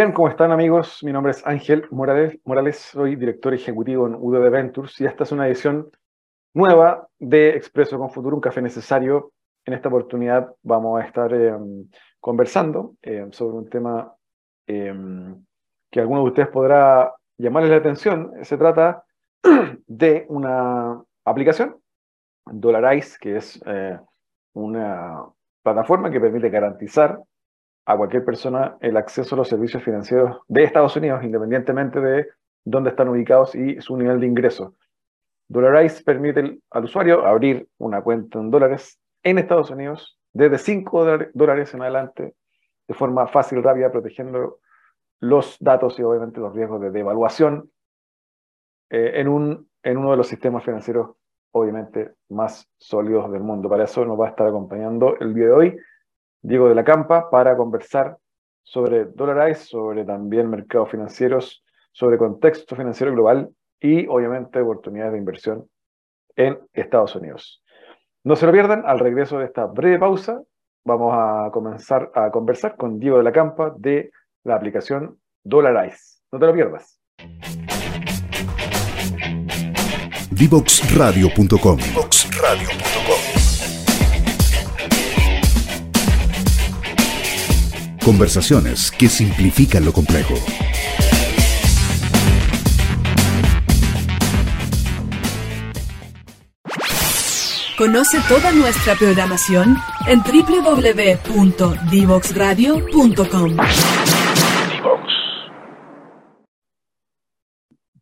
Bien, ¿cómo están amigos? Mi nombre es Ángel Morales, Morales, soy director ejecutivo en UDB Ventures y esta es una edición nueva de Expreso con Futuro, un café necesario. En esta oportunidad vamos a estar eh, conversando eh, sobre un tema eh, que a algunos de ustedes podrá llamarles la atención. Se trata de una aplicación, Dollarize, que es una plataforma que permite garantizar a cualquier persona el acceso a los servicios financieros de Estados Unidos, independientemente de dónde están ubicados y su nivel de ingreso. Dollarize permite al usuario abrir una cuenta en dólares en Estados Unidos desde 5 dólares en adelante de forma fácil, y rápida, protegiendo los datos y obviamente los riesgos de devaluación eh, en, un, en uno de los sistemas financieros obviamente más sólidos del mundo. Para eso nos va a estar acompañando el día de hoy Diego de la Campa para conversar sobre Dollarize, sobre también mercados financieros, sobre contexto financiero global y obviamente oportunidades de inversión en Estados Unidos. No se lo pierdan, al regreso de esta breve pausa vamos a comenzar a conversar con Diego de la Campa de la aplicación Dollarize. No te lo pierdas. Divoxradio.com Conversaciones que simplifican lo complejo. Conoce toda nuestra programación en www.divoxradio.com.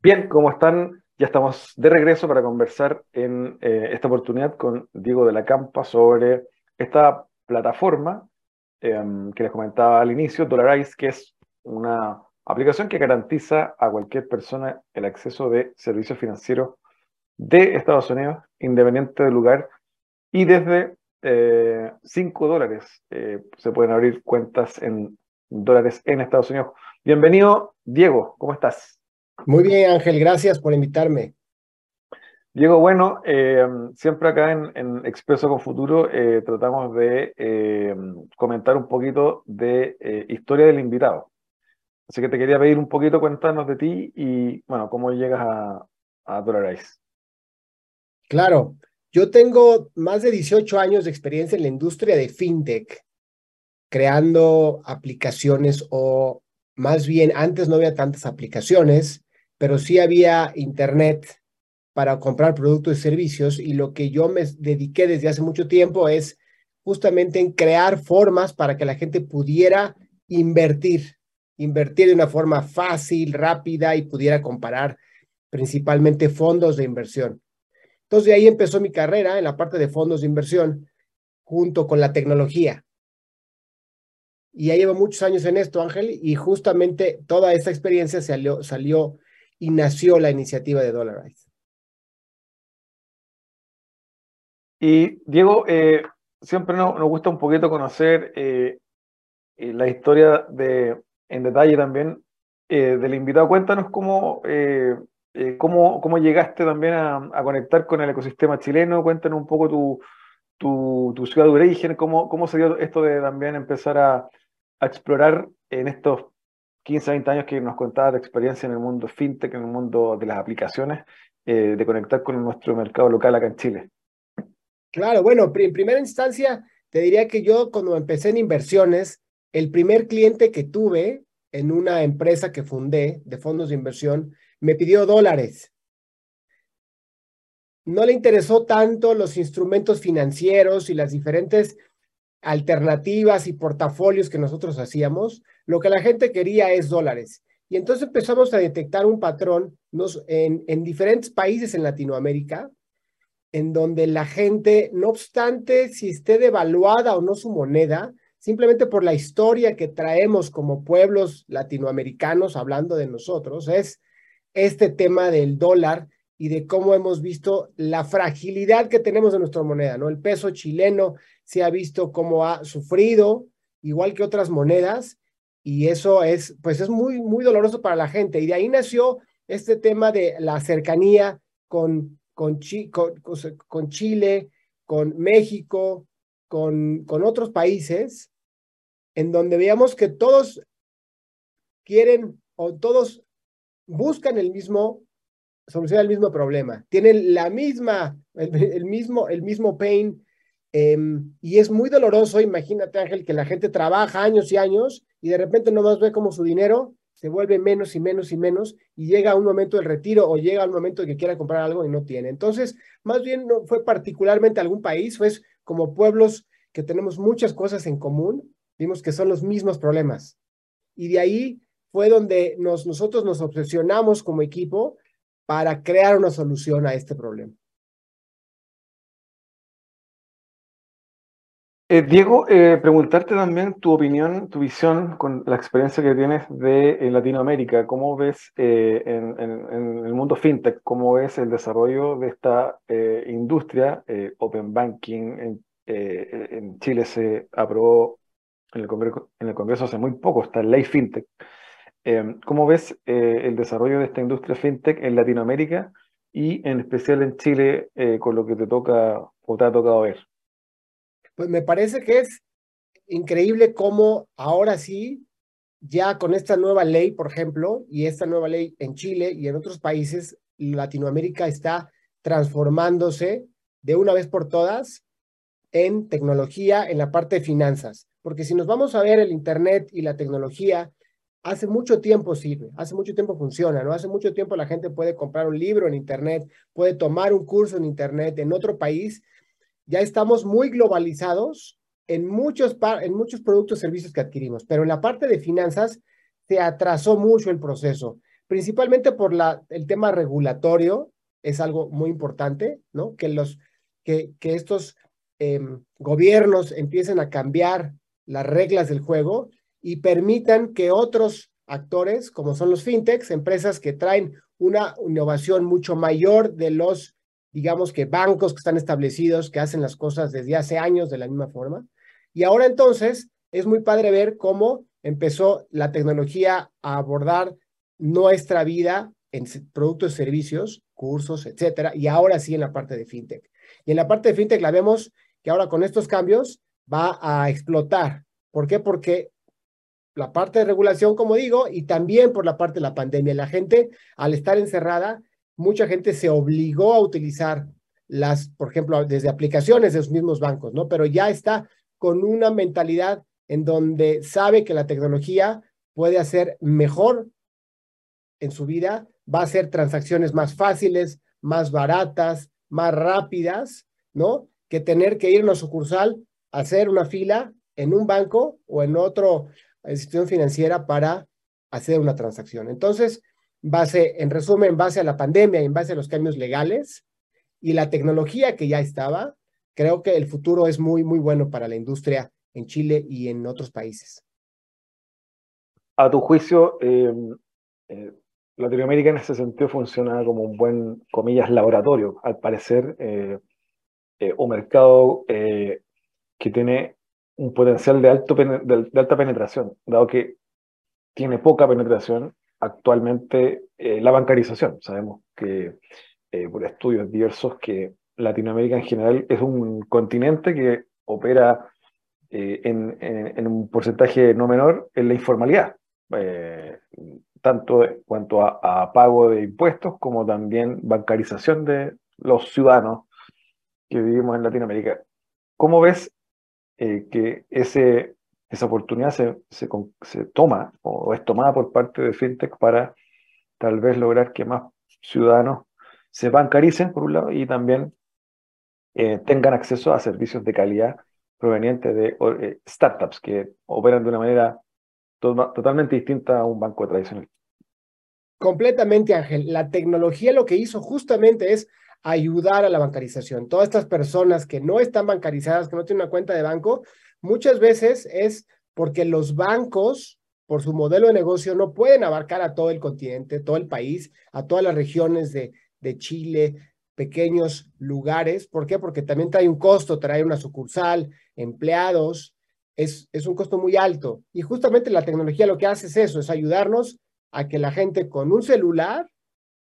Bien, ¿cómo están? Ya estamos de regreso para conversar en eh, esta oportunidad con Diego de la Campa sobre esta plataforma Em, que les comentaba al inicio, Dollarize, que es una aplicación que garantiza a cualquier persona el acceso de servicios financieros de Estados Unidos, independiente del lugar, y desde 5 eh, dólares eh, se pueden abrir cuentas en dólares en Estados Unidos. Bienvenido, Diego, ¿cómo estás? Muy bien, Ángel, gracias por invitarme. Diego, bueno, eh, siempre acá en, Expreso con Futuro eh, tratamos de eh, comentar un poquito de historia del invitado. Así que te quería pedir un poquito, cuéntanos de ti y, bueno, cómo llegas a, a Dollarize. Claro, yo tengo más de 18 años de experiencia en la industria de fintech, creando aplicaciones o más bien antes no había tantas aplicaciones, pero sí había internet para comprar productos y servicios y lo que yo me dediqué desde hace mucho tiempo es justamente en crear formas para que la gente pudiera invertir, invertir de una forma fácil, rápida y pudiera comparar principalmente fondos de inversión. Entonces de ahí empezó mi carrera en la parte de fondos de inversión junto con la tecnología. Y ya llevo muchos años en esto, Ángel, y justamente toda esta experiencia salió, salió y nació la iniciativa de Dollarize. Y Diego, eh, siempre nos, gusta un poquito conocer eh, eh, la historia de, en detalle también del invitado. Cuéntanos cómo, cómo, cómo, llegaste también a, conectar con el ecosistema chileno. Cuéntanos un poco tu, tu, ciudad de origen, cómo, cómo se esto de también empezar a, explorar en estos 15, 20 años que nos contabas de experiencia en el mundo fintech, en el mundo de las aplicaciones, de conectar con nuestro mercado local acá en Chile. Claro, bueno, en primera instancia, te diría que yo cuando empecé en inversiones, el primer cliente que tuve en una empresa que fundé de fondos de inversión me pidió dólares. No le interesó tanto los instrumentos financieros y las diferentes alternativas y portafolios que nosotros hacíamos. Lo que la gente quería es dólares. Y entonces empezamos a detectar un patrón en, en diferentes países en Latinoamérica en donde la gente, no obstante si esté devaluada o no su moneda, simplemente por la historia que traemos como pueblos latinoamericanos, hablando de nosotros, es este tema del dólar y de cómo hemos visto la fragilidad que tenemos de nuestra moneda, ¿no? El peso chileno se ha visto cómo ha sufrido, igual que otras monedas, y eso es, pues es muy, muy doloroso para la gente. Y de ahí nació este tema de la cercanía con con, con, Chile, con México, con, con otros países, en donde veíamos que todos quieren o todos buscan el mismo solución al mismo problema, tienen la misma, el, mismo, el mismo pain, em, y es muy doloroso, imagínate Ángel, que la gente trabaja años y años y de repente no más ve como su dinero se vuelve menos y menos y menos y llega a un momento del retiro o llega a un momento de que quiera comprar algo y no tiene. Entonces, más bien no fue particularmente algún país, fue como pueblos que tenemos muchas cosas en común, vimos que son los mismos problemas. Y de ahí fue donde nos, nosotros nos obsesionamos como equipo para crear una solución a este problema. Eh, Diego, eh, preguntarte también tu opinión, tu visión con la experiencia que tienes de Latinoamérica. ¿Cómo ves eh, en, el mundo fintech, cómo ves el desarrollo de esta industria? Open Banking en, Chile se aprobó en el, Congreso, en el Congreso hace muy poco, esta ley fintech. ¿Cómo ves el desarrollo de esta industria fintech en Latinoamérica y en especial en Chile con lo que te toca o te ha tocado ver? Pues me parece que es increíble cómo ahora sí, ya con esta nueva ley, por ejemplo, y esta nueva ley en Chile y en otros países, Latinoamérica está transformándose de una vez por todas en tecnología, en la parte de finanzas. Porque si nos vamos a ver el Internet y la tecnología, hace mucho tiempo sirve, hace mucho tiempo funciona, ¿no? Hace mucho tiempo la gente puede comprar un libro en Internet, puede tomar un curso en Internet en otro país ya estamos muy globalizados en muchos, en muchos productos y servicios que adquirimos, pero en la parte de finanzas se atrasó mucho el proceso, principalmente por la, el tema regulatorio, es algo muy importante, ¿no? Que, los, que, que estos em, gobiernos empiecen a cambiar las reglas del juego y permitan que otros actores, como son los fintechs, empresas que traen una innovación mucho mayor de los digamos que bancos que están establecidos, que hacen las cosas desde hace años de la misma forma. Y ahora entonces es muy padre ver cómo empezó la tecnología a abordar nuestra vida en productos y servicios, cursos, etcétera, y ahora sí en la parte de fintech. Y en la parte de fintech la vemos que ahora con estos cambios va a explotar. ¿Por qué? Porque la parte de regulación, como digo, y también por la parte de la pandemia. La gente, al estar encerrada, mucha gente se obligó a utilizar las, por ejemplo, desde aplicaciones de los mismos bancos, ¿no? Pero ya está con una mentalidad en donde sabe que la tecnología puede hacer mejor en su vida, va a hacer transacciones más fáciles, más baratas, más rápidas, ¿no? Que tener que ir a una sucursal, hacer una fila en un banco o en otra institución financiera para hacer una transacción. Entonces, base, en resumen, en base a la pandemia y en base a los cambios legales y la tecnología que ya estaba, creo que el futuro es muy, muy bueno para la industria en Chile y en otros países. A tu juicio, eh, eh, Latinoamérica en ese sentido funciona como un buen, comillas, laboratorio, al parecer, eh, un mercado que tiene un potencial de, alto, de alta penetración, dado que tiene poca penetración actualmente eh, la bancarización. Sabemos que eh, por estudios diversos que Latinoamérica en general es un continente que opera eh, en, un porcentaje no menor en la informalidad, tanto en cuanto a, pago de impuestos como también bancarización de los ciudadanos que vivimos en Latinoamérica. ¿Cómo ves que ese esa oportunidad se, se, toma o es tomada por parte de FinTech para tal vez lograr que más ciudadanos se bancaricen, por un lado, y también eh, tengan acceso a servicios de calidad provenientes de eh, startups que operan de una manera totalmente distinta a un banco tradicional. Completamente, Ángel. La tecnología lo que hizo justamente es ayudar a la bancarización. Todas estas personas que no están bancarizadas, que no tienen una cuenta de banco, Muchas veces es porque los bancos, por su modelo de negocio, no pueden abarcar a todo el continente, todo el país, a todas las regiones de, de Chile, pequeños lugares. ¿Por qué? Porque también trae un costo, trae una sucursal, empleados, es, es un costo muy alto. Y justamente la tecnología lo que hace es eso, es ayudarnos a que la gente con un celular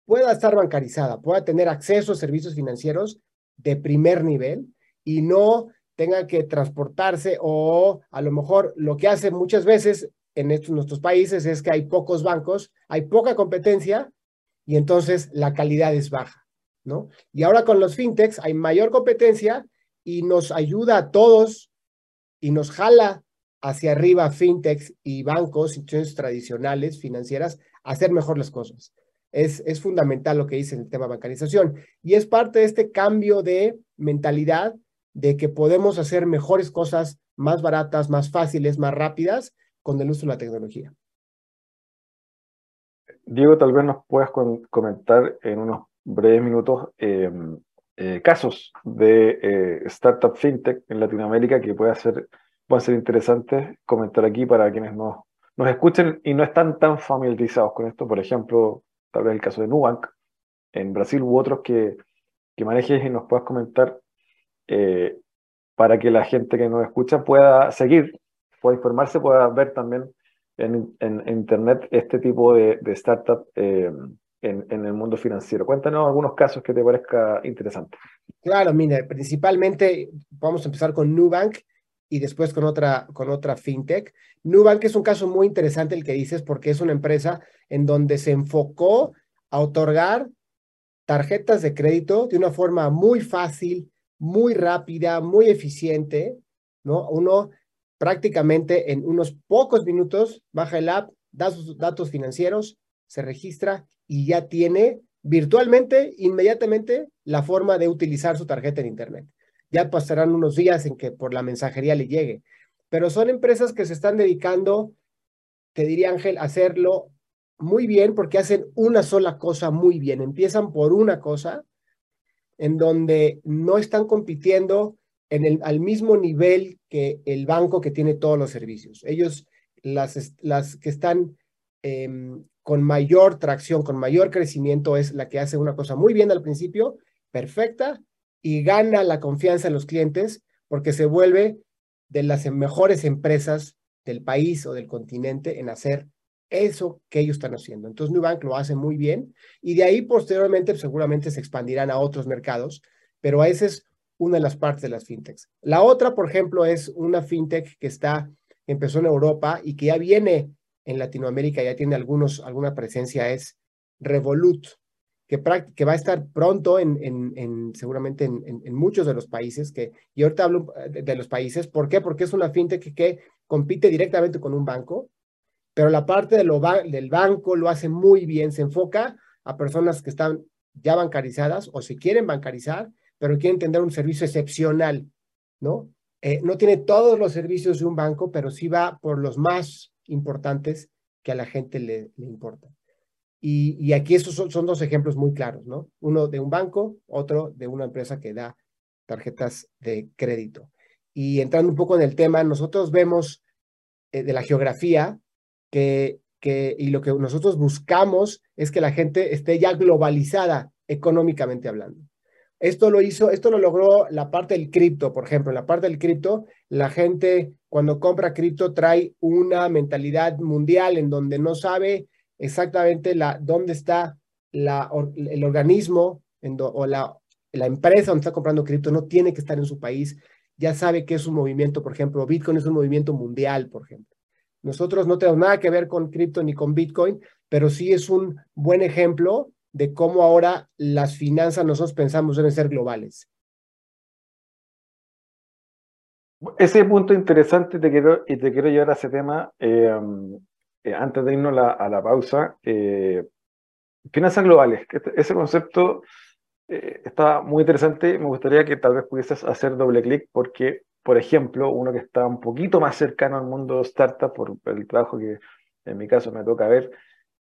pueda estar bancarizada, pueda tener acceso a servicios financieros de primer nivel y no tenga que transportarse o a lo mejor lo que hace muchas veces en estos, nuestros países es que hay pocos bancos, hay poca competencia y entonces la calidad es baja, ¿no? Y ahora con los fintechs hay mayor competencia y nos ayuda a todos y nos jala hacia arriba fintechs y bancos, instituciones tradicionales, financieras, a hacer mejor las cosas. Es, es fundamental lo que dice el tema bancarización y es parte de este cambio de mentalidad de que podemos hacer mejores cosas más baratas, más fáciles, más rápidas con el uso de la tecnología. Diego, tal vez nos puedas comentar en unos breves minutos em, eh, casos de eh, startup fintech en Latinoamérica que pueda ser, puedan ser interesantes comentar aquí para quienes nos, nos escuchen y no están tan familiarizados con esto. Por ejemplo, tal vez el caso de Nubank en Brasil u otros que, que manejes y nos puedas comentar eh, para que la gente que nos escucha pueda seguir, pueda informarse, pueda ver también en, Internet este tipo de, de startup eh, en, el mundo financiero. Cuéntanos algunos casos que te parezca interesante. Claro, mire, principalmente vamos a empezar con Nubank y después con otra, con otra fintech. Nubank es un caso muy interesante el que dices porque es una empresa en donde se enfocó a otorgar tarjetas de crédito de una forma muy fácil, muy rápida, muy eficiente, ¿no? Uno prácticamente en unos pocos minutos baja el app, da sus datos financieros, se registra y ya tiene virtualmente, inmediatamente, la forma de utilizar su tarjeta en Internet. Ya pasarán unos días en que por la mensajería le llegue, pero son empresas que se están dedicando, te diría Ángel, a hacerlo muy bien porque hacen una sola cosa muy bien. Empiezan por una cosa en donde no están compitiendo en el, al mismo nivel que el banco que tiene todos los servicios. Ellos, las, las que están em, con mayor tracción, con mayor crecimiento, es la que hace una cosa muy bien al principio, perfecta, y gana la confianza de los clientes porque se vuelve de las mejores empresas del país o del continente en hacer eso que ellos están haciendo. Entonces, Nubank lo hace muy bien y de ahí posteriormente seguramente se expandirán a otros mercados, pero esa es una de las partes de las fintechs. La otra, por ejemplo, es una fintech que está, empezó en Europa y que ya viene en Latinoamérica, ya tiene algunos, alguna presencia, es Revolut, que, va a estar pronto en, en, seguramente en, muchos de los países, que, y ahorita hablo de, los países, ¿por qué? Porque es una fintech que, compite directamente con un banco, pero la parte de lo del banco lo hace muy bien, se enfoca a personas que están ya bancarizadas o se quieren bancarizar pero quiere tener un servicio excepcional, ¿no? Eh, no tiene todos los servicios de un banco, pero sí va por los más importantes que a la gente le, le importan. Y, aquí esos son, dos ejemplos muy claros, ¿no? Uno de un banco, otro de una empresa que da tarjetas de crédito. Y entrando un poco en el tema, nosotros vemos eh, de la geografía que, que, y lo que nosotros buscamos es que la gente esté ya globalizada económicamente hablando. Esto lo hizo, esto lo logró la parte del cripto, por ejemplo. En la parte del cripto, la gente cuando compra cripto trae una mentalidad mundial en donde no sabe exactamente dónde está el organismo o la, la empresa donde está comprando cripto, no tiene que estar en su país. Ya sabe que es un movimiento, por ejemplo, Bitcoin es un movimiento mundial, por ejemplo. Nosotros no tenemos nada que ver con cripto ni con Bitcoin, pero sí es un buen ejemplo de cómo ahora las finanzas nosotros pensamos deben ser globales. Ese punto interesante te quiero, y te quiero llevar a ese tema eh, eh, antes de irnos a la pausa. Eh, finanzas globales, este, ese concepto está muy interesante. Me gustaría que tal vez pudieses hacer doble clic porque, por ejemplo, uno que está un poquito más cercano al mundo startup por el trabajo que en mi caso me toca ver,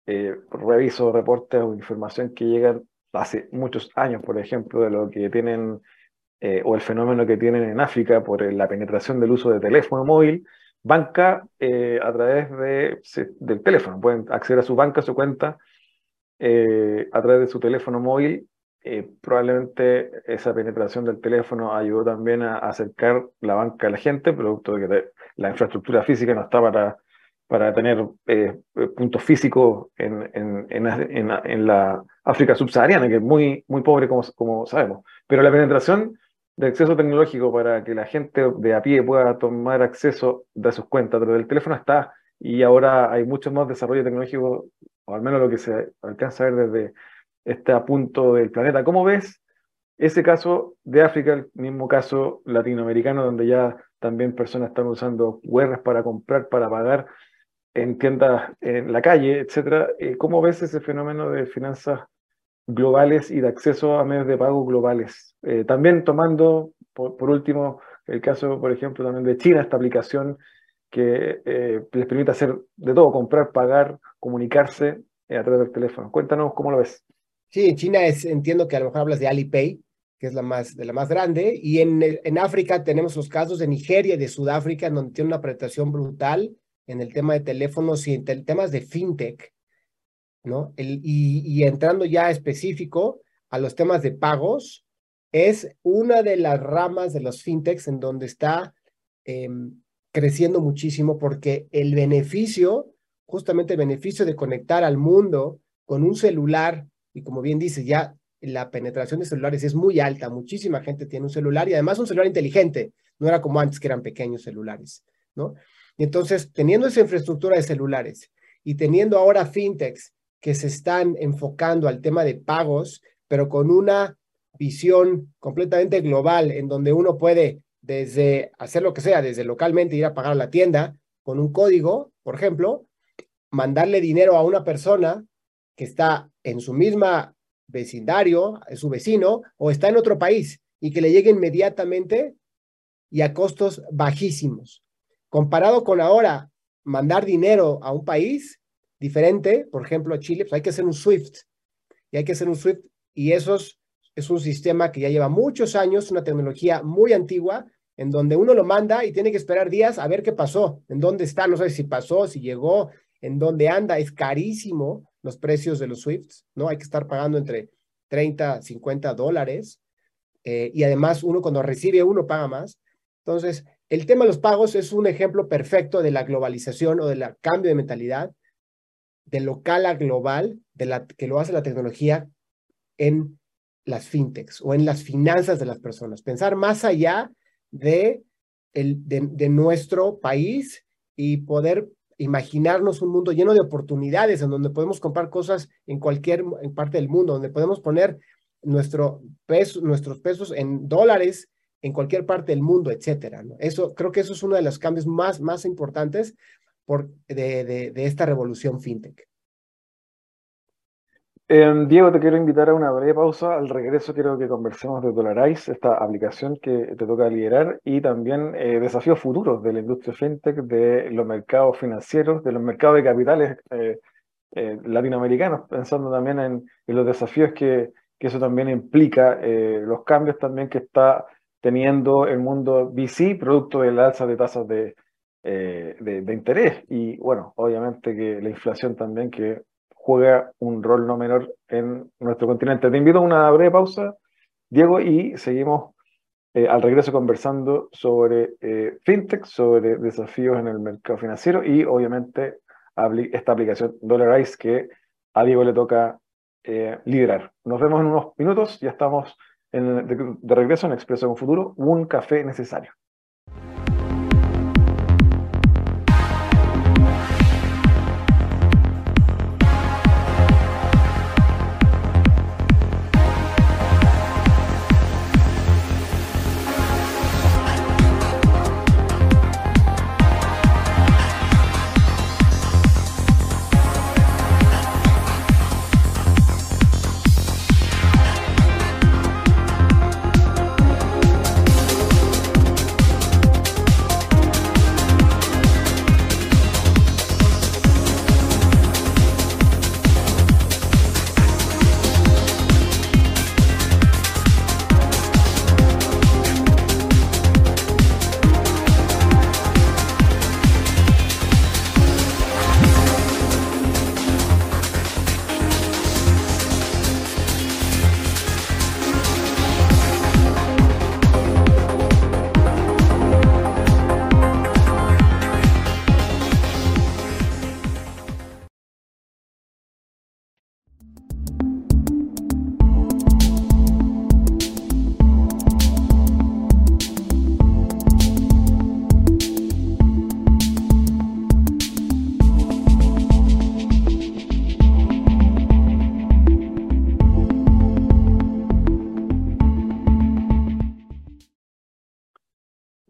eh, reviso reportes o información que llegan hace muchos años, por ejemplo, de lo que tienen eh, o el fenómeno que tienen en África por la penetración del uso de teléfono móvil, banca eh, a través de, del teléfono. Pueden acceder a su banca, a su cuenta, a través de su teléfono móvil. probablemente esa penetración del teléfono ayudó también a, acercar la banca a la gente, producto de que la infraestructura física no está para para tener eh, puntos físicos en, en, en, en, la África subsahariana, que es muy, muy pobre, como, como sabemos. Pero la penetración de acceso tecnológico para que la gente de a pie pueda tomar acceso de sus cuentas través del teléfono está y ahora hay mucho más desarrollo tecnológico, o al menos lo que se alcanza a ver desde este punto del planeta. ¿Cómo ves ese caso de África, el mismo caso latinoamericano, donde ya también personas están usando QR para comprar, para pagar en tiendas en la calle, etcétera? Eh, ¿Cómo ves ese fenómeno de finanzas globales y de acceso a medios de pago globales? Eh, también tomando, por, último, el caso, por ejemplo, también de China, esta aplicación que eh, les permite hacer de todo, comprar, pagar, comunicarse a través del teléfono. Cuéntanos cómo lo ves. Sí, en China entiendo que a lo mejor hablas de Alipay, que es la más, de la más grande, y en, en África tenemos los casos de Nigeria y de Sudáfrica, donde tiene una apreciación brutal en el tema de teléfonos y en temas de fintech, ¿no? El, y, entrando ya específico a los temas de pagos, es una de las ramas de los fintechs en donde está em, creciendo muchísimo porque el beneficio, justamente el beneficio de conectar al mundo con un celular y como bien dice, ya la penetración de celulares es muy alta, muchísima gente tiene un celular y además un celular inteligente, no era como antes que eran pequeños celulares, ¿no? Y entonces, teniendo esa infraestructura de celulares y teniendo ahora fintechs que se están enfocando al tema de pagos, pero con una visión completamente global en donde uno puede desde hacer lo que sea, desde localmente ir a pagar a la tienda con un código, por ejemplo, mandarle dinero a una persona que está en su misma vecindario, es su vecino, o está en otro país y que le llegue inmediatamente y a costos bajísimos. Comparado con ahora mandar dinero a un país diferente, por ejemplo a Chile, pues hay que hacer un SWIFT. Y hay que hacer un SWIFT y eso es un sistema que ya lleva muchos años, una tecnología muy antigua, en donde uno lo manda y tiene que esperar días a ver qué pasó, en dónde está, no sé si pasó, si llegó, en dónde anda, es carísimo los precios de los Swifts, ¿no? Hay que estar pagando entre 30, 50 dólares. Eh, y además uno cuando recibe uno paga más. Entonces, el tema de los pagos es un ejemplo perfecto de la globalización o del cambio de mentalidad de local a global, de la, que lo hace la tecnología en las fintechs o en las finanzas de las personas. Pensar más allá de, el, de nuestro país y poder imaginarnos un mundo lleno de oportunidades en donde podemos comprar cosas en cualquier parte del mundo, donde podemos poner nuestro nuestros pesos en dólares en cualquier parte del mundo, etcétera. Eso, creo que eso es uno de los cambios más, más importantes por, de, de, de esta revolución fintech. Eh, Diego, te quiero invitar a una breve pausa. Al regreso quiero que conversemos de Dolarize, esta aplicación que te toca liderar, y también eh, desafíos futuros de la industria fintech, de los mercados financieros, de los mercados de capitales eh, eh, latinoamericanos, pensando también en, en los desafíos que, que, eso también implica, los cambios también que está teniendo el mundo VC, producto del alza de tasas de, de, de interés. Y bueno, obviamente que la inflación también que juega un rol no menor en nuestro continente. Te invito a una breve pausa, Diego, y seguimos eh, al regreso conversando sobre eh, fintech, sobre desafíos en el mercado financiero y obviamente esta aplicación Dollarize que a Diego le toca eh, liderar. Nos vemos en unos minutos, ya estamos de, de regreso en Expreso con Futuro, un café necesario.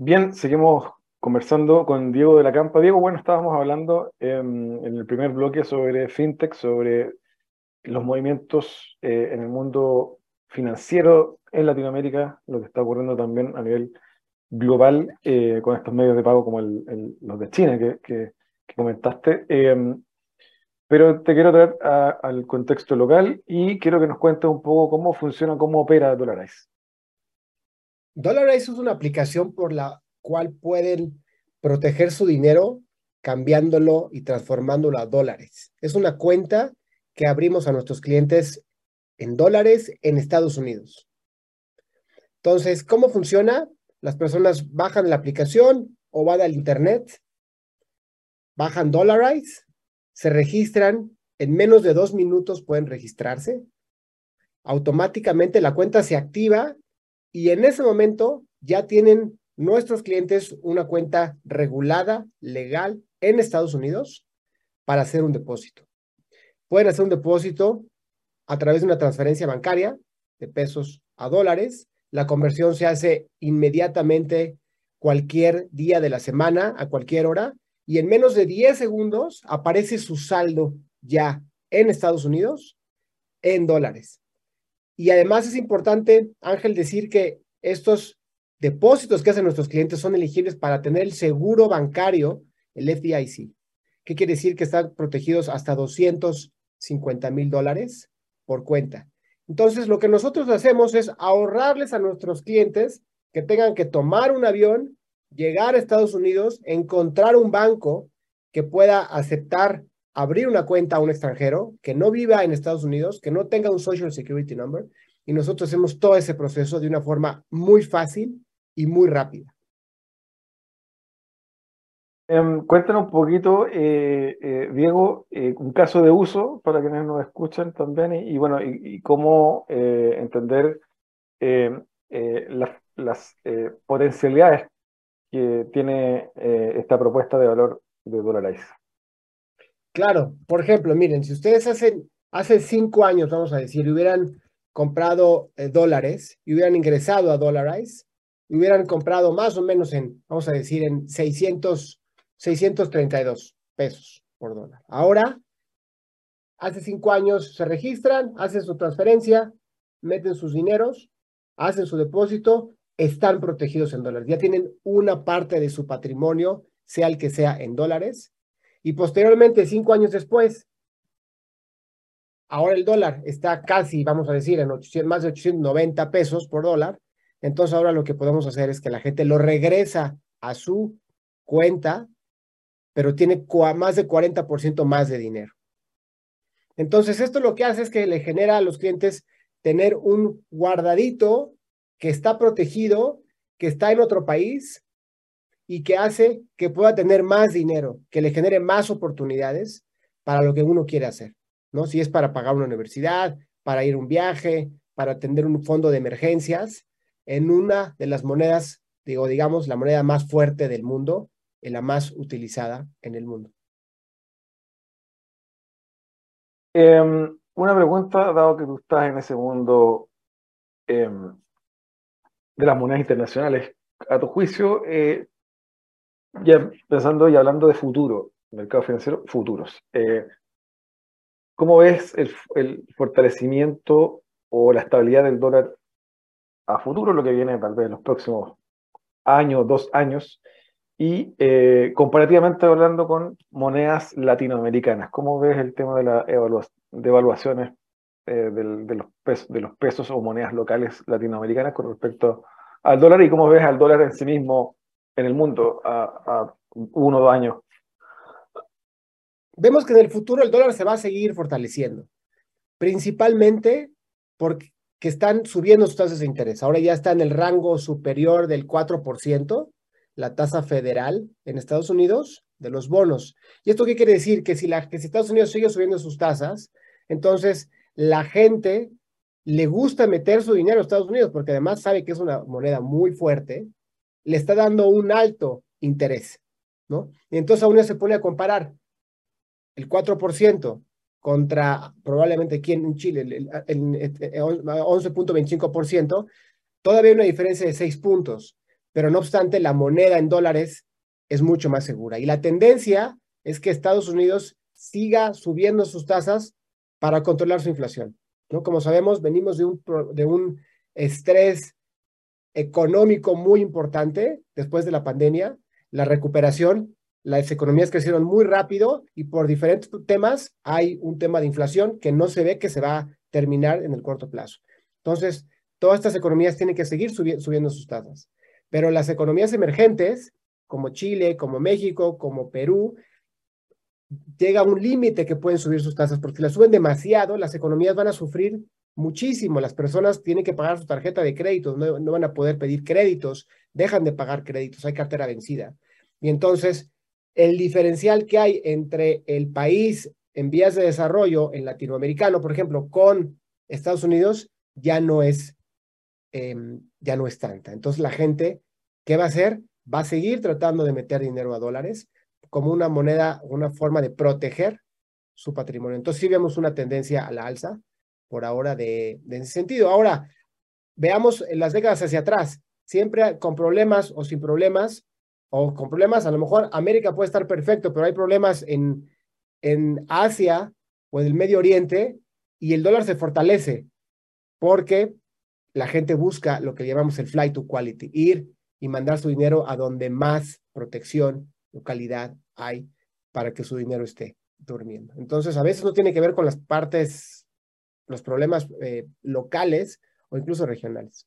Bien, seguimos conversando con Diego de la Campa. Diego, bueno, estábamos hablando en el primer bloque sobre fintech, sobre los movimientos eh, en el mundo financiero en Latinoamérica, lo que está ocurriendo también a nivel global eh, con estos medios de pago como los de China que, que, comentaste. Em, pero te quiero traer al contexto local y quiero que nos cuentes un poco cómo funciona, cómo opera Dolarize. Dolarize es una aplicación por la cual pueden proteger su dinero cambiándolo y transformándolo a dólares. Es una cuenta que abrimos a nuestros clientes en dólares en Estados Unidos. Entonces, ¿cómo funciona? Las personas bajan la aplicación o van al internet, bajan Dollarize, se registran, en menos de dos minutos pueden registrarse, automáticamente la cuenta se activa y en ese momento ya tienen nuestros clientes una cuenta regulada, legal, en Estados Unidos para hacer un depósito. Pueden hacer un depósito a través de una transferencia bancaria de pesos a dólares. La conversión se hace inmediatamente cualquier día de la semana, a cualquier hora, y en menos de 10 segundos aparece su saldo ya en Estados Unidos en dólares. Y además es importante, Ángel, decir que estos depósitos que hacen nuestros clientes son elegibles para tener el seguro bancario, el FDIC. ¿Qué quiere decir? Que están protegidos hasta 250 mil dólares por cuenta. Entonces, lo que nosotros hacemos es ahorrarles a nuestros clientes que tengan que tomar un avión, llegar a Estados Unidos, encontrar un banco que pueda aceptar abrir una cuenta a un extranjero que no viva en Estados Unidos, que no tenga un Social Security Number, y nosotros hacemos todo ese proceso de una forma muy fácil y muy rápida. Um, cuéntanos un poquito, eh, eh, Diego, eh, un caso de uso para quienes nos escuchan también y, bueno, y, cómo entender las, las potencialidades que tiene esta propuesta de valor de Dolarize. Claro, por ejemplo, miren, si ustedes hacen, hace cinco años, vamos a decir, hubieran comprado dólares y hubieran ingresado a Dolarize, hubieran comprado más o menos en, vamos a decir, en 600 632 pesos por dólar. Ahora, hace cinco años se registran, hacen su transferencia, meten sus dineros, hacen su depósito, están protegidos en dólares. Ya tienen una parte de su patrimonio, sea el que sea, en dólares. Y posteriormente, cinco años después, ahora el dólar está casi, vamos a decir, en 800, más de 890 pesos por dólar. Entonces ahora lo que podemos hacer es que la gente lo regresa a su cuenta pero tiene más de 40% más de dinero. Entonces, esto lo que hace es que le genera a los clientes tener un guardadito que está protegido, que está en otro país y que hace que pueda tener más dinero, que le genere más oportunidades para lo que uno quiere hacer, ¿no? Si es para pagar una universidad, para ir a un viaje, para atender un fondo de emergencias, en una de las monedas, digo, digamos, la moneda más fuerte del mundo, la más utilizada en el mundo. Em, una pregunta, dado que tú estás en ese mundo em, de las monedas internacionales, a tu juicio, eh, ya pensando y hablando de futuro, mercado financiero, futuros, eh, ¿cómo ves el, fortalecimiento o la estabilidad del dólar a futuro, lo que viene tal vez en los próximos años, dos años? Y eh, comparativamente hablando con monedas latinoamericanas, ¿cómo ves el tema de las evaluaciones eh, de los pesos o monedas locales latinoamericanas con respecto al dólar y cómo ves al dólar en sí mismo en el mundo a, uno o dos años? Vemos que en el futuro el dólar se va a seguir fortaleciendo, principalmente porque están subiendo sus tasas de interés. Ahora ya está en el rango superior del 4%, la tasa federal en Estados Unidos de los bonos. ¿Y esto qué quiere decir? Que si, la, que Estados Unidos sigue subiendo sus tasas, entonces la gente le gusta meter su dinero a Estados Unidos porque además sabe que es una moneda muy fuerte, le está dando un alto interés, ¿no? Y entonces uno se pone a comparar el 4% contra probablemente aquí en Chile, el, el 11.25%, todavía hay una diferencia de 6 puntos. pero no obstante, la moneda en dólares es mucho más segura. Y la tendencia es que Estados Unidos siga subiendo sus tasas para controlar su inflación. ¿no? Como sabemos, venimos de un, de un estrés económico muy importante después de la pandemia. La recuperación, las economías crecieron muy rápido y por diferentes temas hay un tema de inflación que no se ve que se va a terminar en el corto plazo. Entonces, todas estas economías tienen que seguir subiendo sus tasas. Pero las economías emergentes, como Chile, como México, como Perú, llega a un límite que pueden subir sus tasas, porque si las suben demasiado, las economías van a sufrir muchísimo. Las personas tienen que pagar su tarjeta de crédito, no, van a poder pedir créditos, dejan de pagar créditos, hay cartera vencida. Y entonces, el diferencial que hay entre el país en vías de desarrollo, en latinoamericano, por ejemplo, con Estados Unidos, ya no es, em, ya no es tanta. Entonces, la gente, ¿qué va a hacer? Va a seguir tratando de meter dinero a dólares como una moneda, una forma de proteger su patrimonio. Entonces, sí vemos una tendencia a la alza por ahora de, ese sentido. Ahora, veamos las décadas hacia atrás, siempre con problemas o sin problemas, o con problemas, a lo mejor América puede estar perfecto, pero hay problemas en, en Asia o en el Medio Oriente y el dólar se fortalece porque la gente busca lo que llamamos el flight to quality, ir y mandar su dinero a donde más protección o calidad hay para que su dinero esté durmiendo. Entonces, a veces no tiene que ver con las partes, los problemas eh, locales o incluso regionales.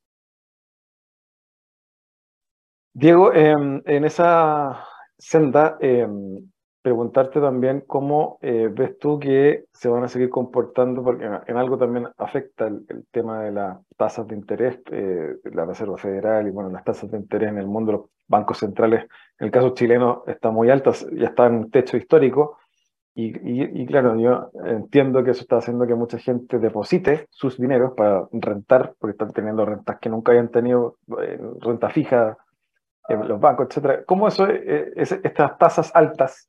Diego, em, en esa senda, em, preguntarte también cómo eh, ves tú que se van a seguir comportando, porque en, algo también afecta el, tema de las tasas de interés, eh, la Reserva Federal y bueno, las tasas de interés en el mundo, los bancos centrales, en el caso chileno, están muy altas, ya está en un techo histórico. Y, y, claro, yo entiendo que eso está haciendo que mucha gente deposite sus dineros para rentar, porque están teniendo rentas que nunca hayan tenido, eh, renta fija, en los bancos, etcétera. ¿Cómo eso, estas tasas altas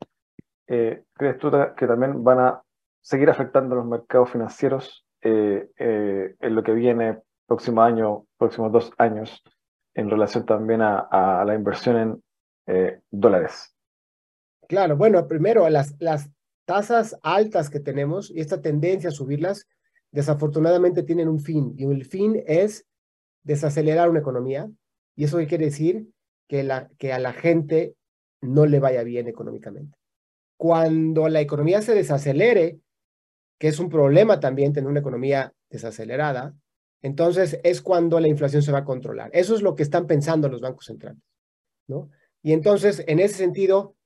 eh, ¿crees tú que también van a seguir afectando los mercados financieros eh, eh, en lo que viene próximo año, próximos dos años, en relación también a, la inversión en dólares? Claro, bueno, primero, las, las tasas altas que tenemos y esta tendencia a subirlas, desafortunadamente tienen un fin, y el fin es desacelerar una economía, y eso quiere decir que, la, que a la gente no le vaya bien económicamente cuando la economía se desacelere, que es un problema también tener una economía desacelerada, entonces es cuando la inflación se va a controlar. Eso es lo que están pensando los bancos centrales, ¿no? Y entonces, en ese sentido,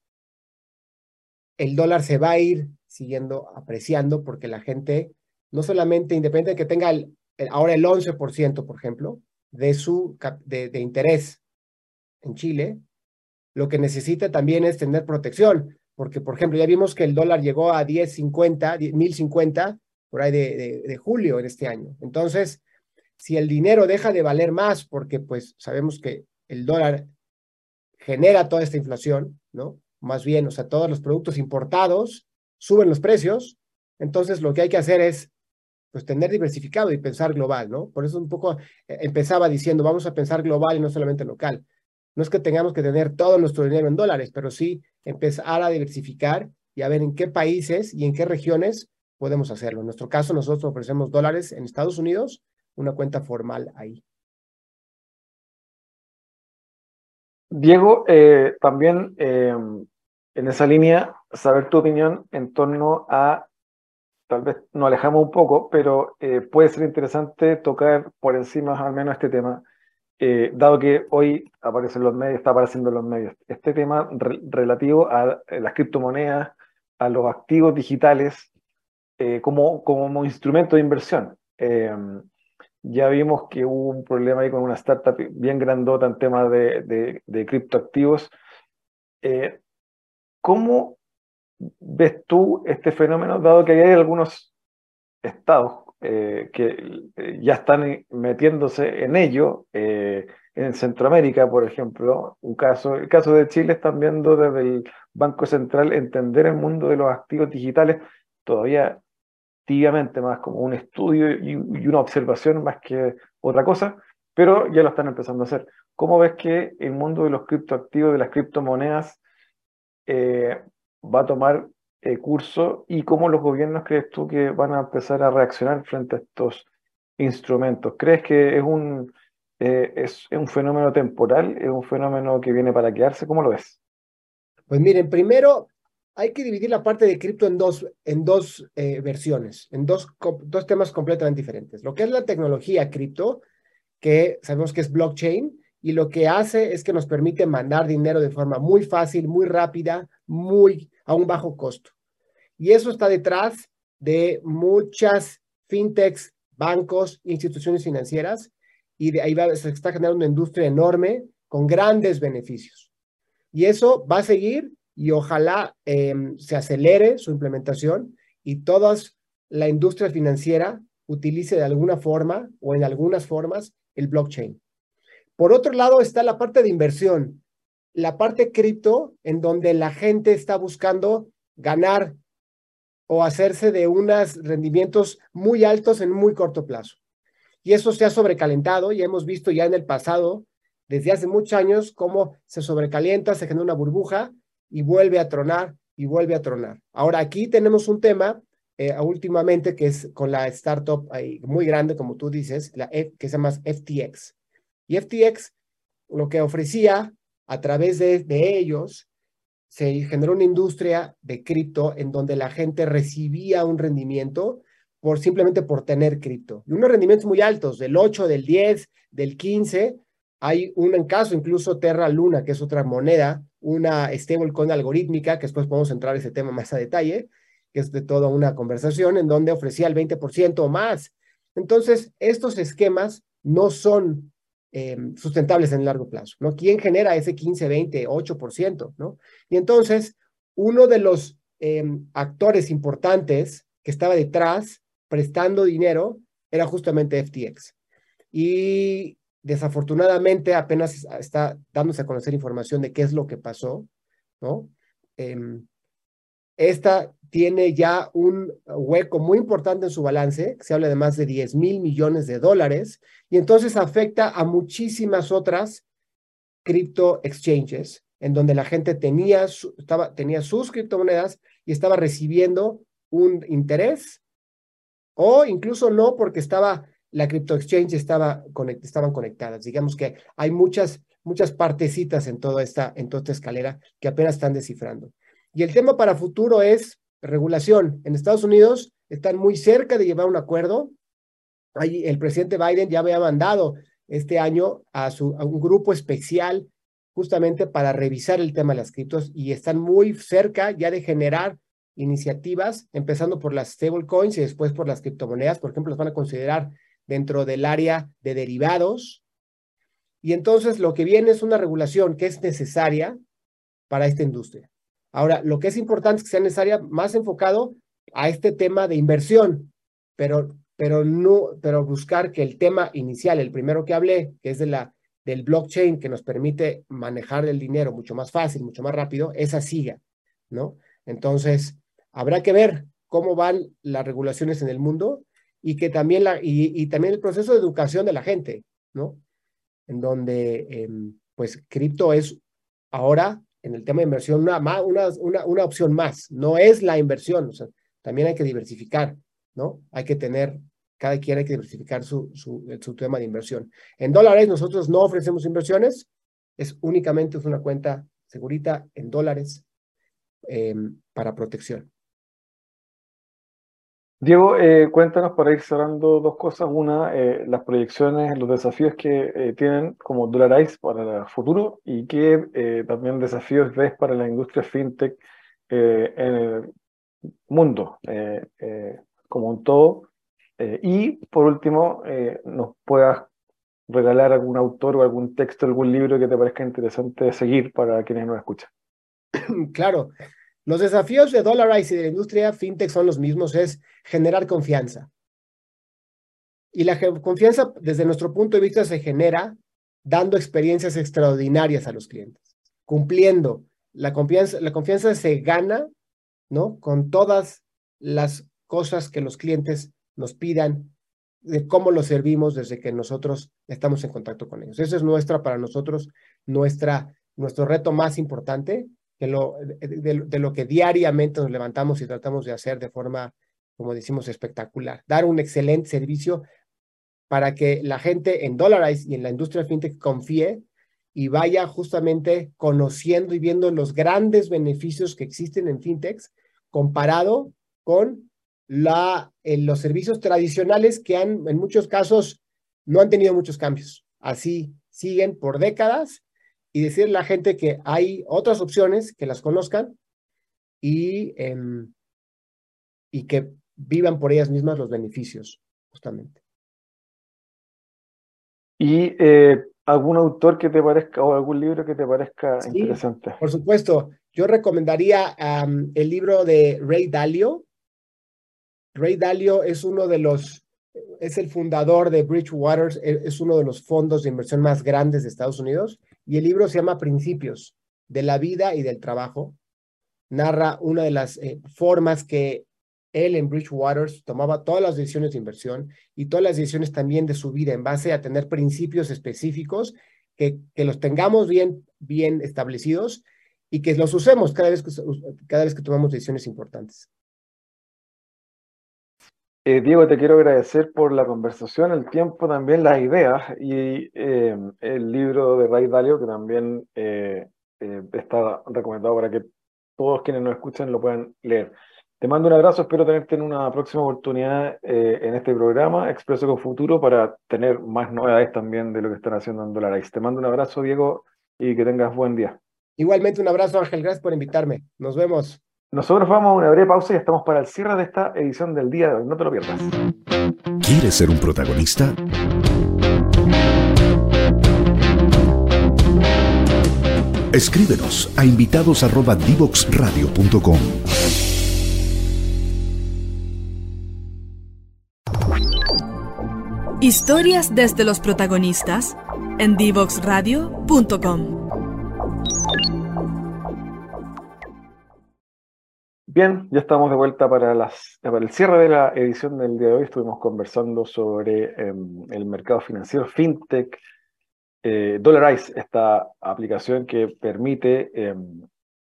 el dólar se va a ir siguiendo apreciando porque la gente, no solamente independiente de que tenga ahora el 11%, por ejemplo, de su de, interés en Chile, lo que necesita también es tener protección porque, por ejemplo, ya vimos que el dólar llegó a 10.50, 1.050 por ahí de, de, julio en este año. Entonces, si el dinero deja de valer más, porque pues sabemos que el dólar genera toda esta inflación, ¿no? Más bien, o sea, todos los productos importados suben los precios, entonces lo que hay que hacer es pues tener diversificado y pensar global, ¿no? Por eso un poco eh, empezaba diciendo, vamos a pensar global y no solamente local. No es que tengamos que tener todo nuestro dinero en dólares, pero sí empezar a diversificar y a ver en qué países y en qué regiones podemos hacerlo. En nuestro caso, nosotros ofrecemos dólares en Estados Unidos, una cuenta formal ahí. Diego, eh, también em, en esa línea, saber tu opinión en torno a, tal vez nos alejamos un poco, pero eh, puede ser interesante tocar por encima al menos este tema eh, dado que hoy aparece en los medios, está apareciendo en los medios, este tema relativo a las criptomonedas, a los activos digitales como, como instrumento de inversión. Ya vimos que hubo un problema ahí con una startup bien grandota en temas de, criptoactivos. ¿Cómo ves tú este fenómeno, dado que hay algunos estados eh, que eh, ya están metiéndose en ello. Eh, en Centroamérica, por ejemplo, un caso, el caso de Chile están viendo desde el Banco Central entender el mundo de los activos digitales todavía tibiamente más como un estudio y, una observación más que otra cosa. pero ya lo están empezando a hacer. ¿Cómo ves que el mundo de los criptoactivos, de las criptomonedas, eh, va a tomar eh, curso y cómo los gobiernos crees tú que van a empezar a reaccionar frente a estos instrumentos? ¿Crees que es un, eh, es, un fenómeno temporal? ¿Es un fenómeno que viene para quedarse? ¿Cómo lo ves? Pues miren, primero hay que dividir la parte de cripto en dos, en dos versiones, en dos, dos temas completamente diferentes. Lo que es la tecnología cripto, que sabemos que es blockchain, y lo que hace es que nos permite mandar dinero de forma muy fácil, muy rápida, muy a un bajo costo. Y eso está detrás de muchas fintechs, bancos, instituciones financieras y de ahí va, se está generando una industria enorme con grandes beneficios. Y eso va a seguir y ojalá em, se acelere su implementación y toda la industria financiera utilice de alguna forma o en algunas formas el blockchain. Por otro lado está la parte de inversión, la parte cripto, en donde la gente está buscando ganar o hacerse de unos rendimientos muy altos en muy corto plazo. Y eso se ha sobrecalentado y hemos visto ya en el pasado, desde hace muchos años, cómo se sobrecalienta, se genera una burbuja y vuelve a tronar y vuelve a tronar. Ahora aquí tenemos un tema eh, últimamente que es con la startup muy grande, como tú dices, la que se llama FTX. Y FTX lo que ofrecía a través de, ellos, se generó una industria de cripto en donde la gente recibía un rendimiento por simplemente por tener cripto. Y unos rendimientos muy altos, del 8, del 10, del 15. Hay un caso, incluso Terra Luna, que es otra moneda, una stablecoin algorítmica, que después podemos entrar a ese tema más a detalle, que es de toda una conversación, en donde ofrecía el 20% o más. Entonces, estos esquemas no son Em, sustentables en el largo plazo, ¿no? ¿Quién genera ese 15, 20, 8%, ¿no? Y entonces, uno de los em, actores importantes que estaba detrás prestando dinero era justamente FTX. Y desafortunadamente apenas está dándose a conocer información de qué es lo que pasó, ¿no? Em, esta tiene ya un hueco muy importante en su balance, se habla de más de 10 mil millones de dólares, y entonces afecta a muchísimas otras cripto exchanges, en donde la gente tenía, estaba, tenía sus criptomonedas y estaba recibiendo un interés, o incluso no, porque estaba, la cripto exchange estaba estaban conectadas. Digamos que hay muchas, muchas partecitas en toda, esta, en toda esta escalera que apenas están descifrando. Y el tema para futuro es regulación. En Estados Unidos están muy cerca de llevar un acuerdo. Ahí el presidente Biden ya había mandado este año a, su, a un grupo especial justamente para revisar el tema de las criptos y están muy cerca ya de generar iniciativas, empezando por las stablecoins y después por las criptomonedas, por ejemplo, las van a considerar dentro del área de derivados. Y entonces lo que viene es una regulación que es necesaria para esta industria. Ahora, lo que es importante es que sea necesaria más enfocado a este tema de inversión, pero, pero, no, pero buscar que el tema inicial, el primero que hablé, que es de la, del blockchain que nos permite manejar el dinero mucho más fácil, mucho más rápido, esa siga, ¿no? Entonces, habrá que ver cómo van las regulaciones en el mundo y que también la, y, también el proceso de educación de la gente, ¿no? En donde, em, pues, cripto es ahora en el tema de inversión una, una, una, una opción más, no es la inversión, o sea, también hay que diversificar, ¿no? Hay que tener, cada quien hay que diversificar su, su, su tema de inversión. En dólares nosotros no ofrecemos inversiones, es únicamente una cuenta segurita en dólares em, para protección. Diego, eh, cuéntanos para ir cerrando dos cosas. Una, eh, las proyecciones, los desafíos que eh, tienen como Dolarize para el futuro y qué también desafíos ves para la industria fintech en el mundo como un todo. y por último, nos puedas regalar algún autor o algún texto, algún libro que te parezca interesante seguir para quienes nos escuchan. Claro, los desafíos de Dollarize y de la industria fintech son los mismos, es generar confianza. Y la confianza, desde nuestro punto de vista, se genera dando experiencias extraordinarias a los clientes, cumpliendo. La confianza, la confianza se gana, ¿no? Con todas las cosas que los clientes nos pidan de cómo los servimos desde que nosotros estamos en contacto con ellos. Eso es nuestra, para nosotros, nuestra, nuestro reto más importante, de lo, que diariamente nos levantamos y tratamos de hacer de forma, como decimos, espectacular. Dar un excelente servicio para que la gente en Dollarize y en la industria fintech confíe y vaya justamente conociendo y viendo los grandes beneficios que existen en fintechs comparado con la, en los servicios tradicionales que han, en muchos casos, no han tenido muchos cambios. Así siguen por décadas y decirle a la gente que hay otras opciones, que las conozcan y, em, y que vivan por ellas mismas los beneficios, justamente. ¿Y eh, algún autor que te parezca o algún libro que te parezca interesante? Por supuesto, yo recomendaría el libro de Ray Dalio. Ray Dalio es uno de los, es el fundador de Bridgewater, e, es uno de los fondos de inversión más grandes de Estados Unidos y el libro se llama Principios de la vida y del trabajo. Narra una de las eh, formas que él en Bridgewater tomaba todas las decisiones de inversión y todas las decisiones también de su vida en base a tener principios específicos que, que los tengamos bien, bien establecidos y que los usemos cada vez que, cada vez que tomamos decisiones importantes. Eh, Diego, te quiero agradecer por la conversación, el tiempo, también las ideas y eh, el libro de Ray Dalio, que también eh, está recomendado para que todos quienes nos escuchen lo puedan leer. Te mando un abrazo, espero tenerte en una próxima oportunidad en este programa, Expreso con Futuro, para tener más novedades también de lo que están haciendo en Dolarize. Te mando un abrazo, Diego, y que tengas buen día. Igualmente un abrazo, Ángel, gracias por invitarme. Nos vemos. Nosotros vamos a una breve pausa y estamos para el cierre de esta edición del día de hoy. No te lo pierdas. ¿Quieres ser un protagonista? Escríbenos a invitados@divoxradio.com. Historias desde los protagonistas en divoxradio.com. Bien, ya estamos de vuelta para, las, para el cierre de la edición del día de hoy. Estuvimos conversando sobre em, el mercado financiero, FinTech, eh, Dollarize, esta aplicación que permite em,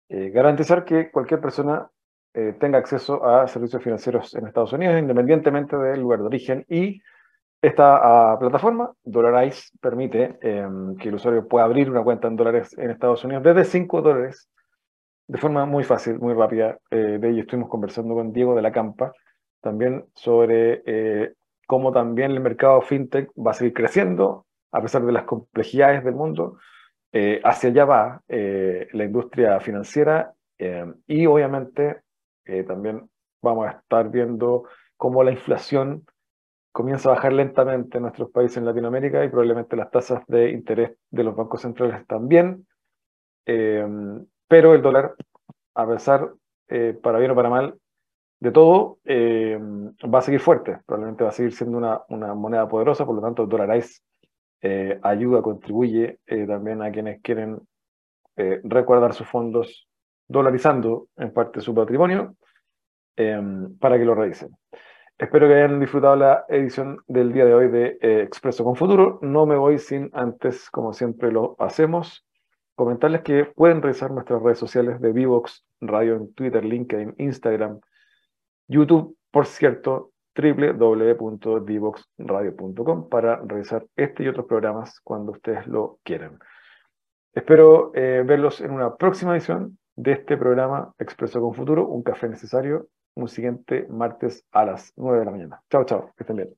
eh, garantizar que cualquier persona eh, tenga acceso a servicios financieros en Estados Unidos, independientemente del lugar de origen. Y esta ah, plataforma, Dollarize, permite em, que el usuario pueda abrir una cuenta en dólares en Estados Unidos desde 5 dólares de forma muy fácil, muy rápida. Eh, de ello estuvimos conversando con Diego de la Campa, también sobre eh, cómo también el mercado fintech va a seguir creciendo, a pesar de las complejidades del mundo. Eh, hacia allá va la industria financiera y obviamente también vamos a estar viendo cómo la inflación comienza a bajar lentamente en nuestros países en Latinoamérica y probablemente las tasas de interés de los bancos centrales también pero el dólar, a pesar, eh, para bien o para mal, de todo, eh, va a seguir fuerte, probablemente va a seguir siendo una, moneda poderosa, por lo tanto el dólar eh, ayuda, contribuye también a quienes quieren recordar sus fondos dolarizando en parte su patrimonio para que lo revisen. Espero que hayan disfrutado la edición del día de hoy de Expreso con Futuro. No me voy sin antes, como siempre lo hacemos, comentarles que pueden revisar nuestras redes sociales de Vivox Radio en Twitter, LinkedIn, Instagram, YouTube, por cierto, www.divoxradio.com para revisar este y otros programas cuando ustedes lo quieran. Espero eh, verlos en una próxima edición de este programa Expreso con Futuro, un café necesario, un siguiente martes a las 9 de la mañana. Chao, chao, que estén bien.